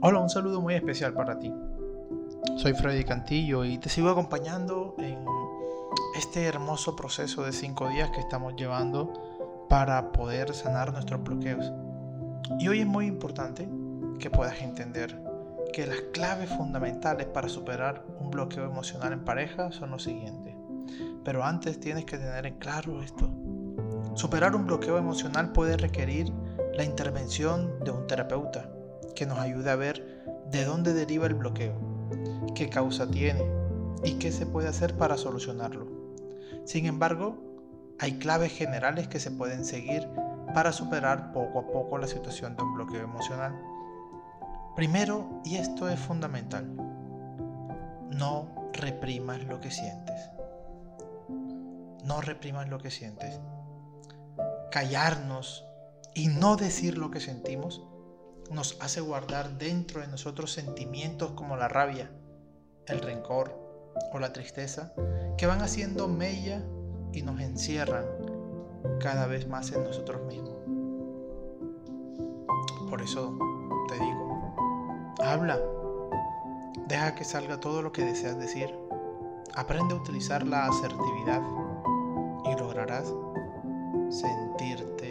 Hola, un saludo muy especial para ti. Soy Freddy Cantillo y te sigo acompañando en este hermoso proceso de cinco días que estamos llevando para poder sanar nuestros bloqueos. Y hoy es muy importante que puedas entender que las claves fundamentales para superar un bloqueo emocional en pareja son los siguientes. Pero antes tienes que tener en claro esto. Superar un bloqueo emocional puede requerir la intervención de un terapeuta que nos ayude a ver de dónde deriva el bloqueo, qué causa tiene y qué se puede hacer para solucionarlo. Sin embargo, hay claves generales que se pueden seguir para superar poco a poco la situación de un bloqueo emocional. Primero, y esto es fundamental, no reprimas lo que sientes. No reprimas lo que sientes. Callarnos y no decir lo que sentimos nos hace guardar dentro de nosotros sentimientos como la rabia, el rencor o la tristeza que van haciendo mella y nos encierran cada vez más en nosotros mismos. Por eso te digo, habla, deja que salga todo lo que deseas decir, aprende a utilizar la asertividad y lograrás sentirte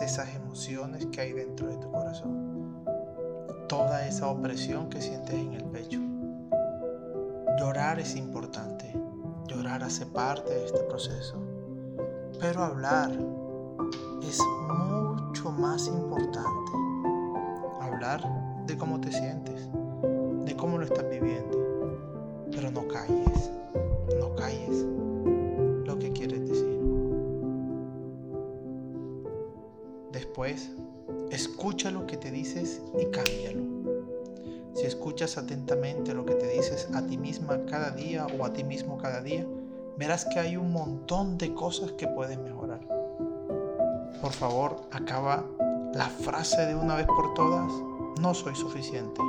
esas emociones que hay dentro de tu corazón, toda esa opresión que sientes en el pecho. Llorar es importante, llorar hace parte de este proceso, pero hablar es mucho más importante. Hablar de cómo te sientes, de cómo lo estás viviendo, pero no calles, no calles Después, escucha lo que te dices y cámbialo. Si escuchas atentamente lo que te dices a ti misma cada día o a ti mismo cada día, verás que hay un montón de cosas que puedes mejorar. Por favor, acaba la frase de una vez por todas, no soy suficiente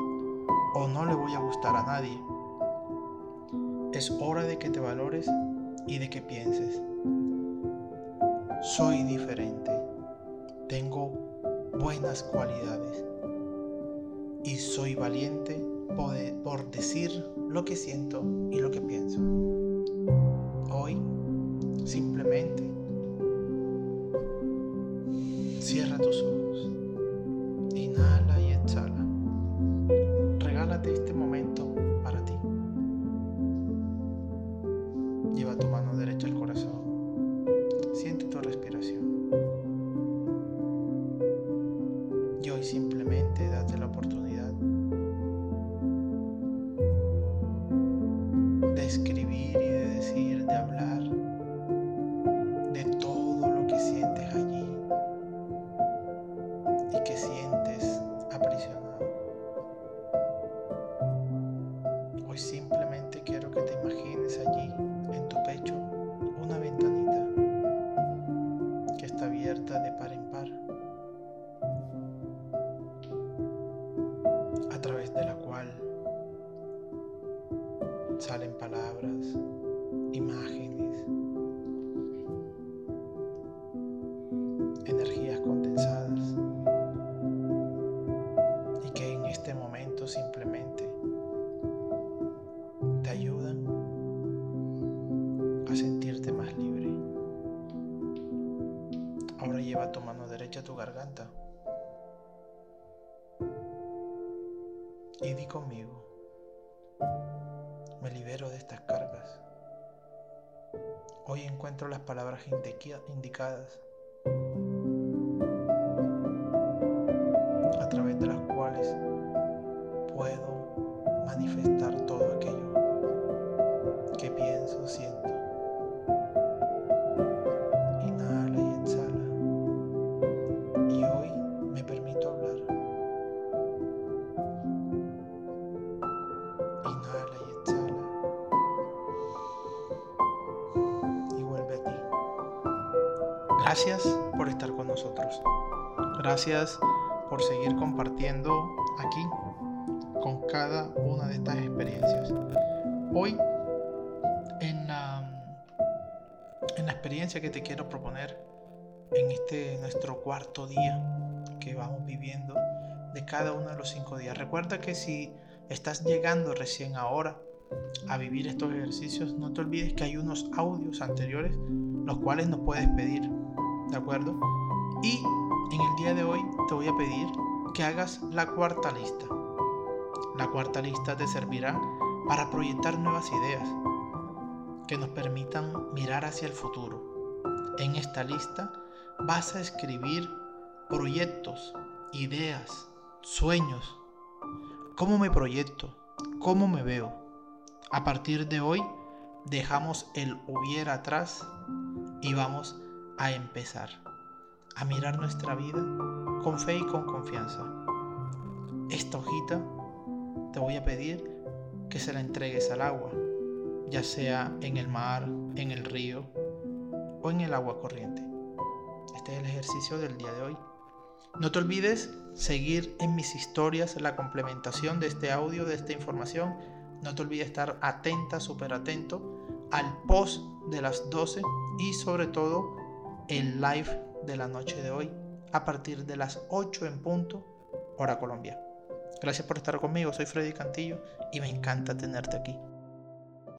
o no le voy a gustar a nadie. Es hora de que te valores y de que pienses, soy diferente, tengo buenas cualidades y soy valiente por, decir lo que siento y lo que pienso. Hoy simplemente cierra tus ojos, inhala y exhala. Regálate este momento salen palabras, imágenes, energías condensadas y que en este momento simplemente te ayudan a sentirte más libre. Ahora lleva tu mano derecha a tu garganta. Y di conmigo, me libero de estas cargas. Hoy encuentro las palabras indicadas Gracias por estar con nosotros. Gracias por seguir compartiendo aquí con cada una de estas experiencias. Hoy, en la, en la experiencia que te quiero proponer, en este nuestro cuarto día que vamos viviendo de cada uno de los cinco días. Recuerda que si estás llegando recién ahora a vivir estos ejercicios, no te olvides que hay unos audios anteriores los cuales nos puedes pedir, ¿de acuerdo? Y en el día de hoy te voy a pedir que hagas la cuarta lista. La cuarta lista te servirá para proyectar nuevas ideas que nos permitan mirar hacia el futuro. En esta lista vas a escribir proyectos, ideas, sueños. ¿Cómo me proyecto? ¿Cómo me veo? A partir de hoy dejamos el hubiera atrás y vamos a empezar a mirar nuestra vida con fe y con confianza. Esta hojita te voy a pedir que se la entregues al agua, ya sea en el mar, en el río o en el agua corriente. Este es el ejercicio del día de hoy. No te olvides seguir en mis historias la complementación de este audio, de esta información. No te olvides estar atenta, súper atento al post de las 12 y sobre todo el live de la noche de hoy a partir de las 8 en punto, hora Colombia. Gracias por estar conmigo, soy Freddy Cantillo y me encanta tenerte aquí.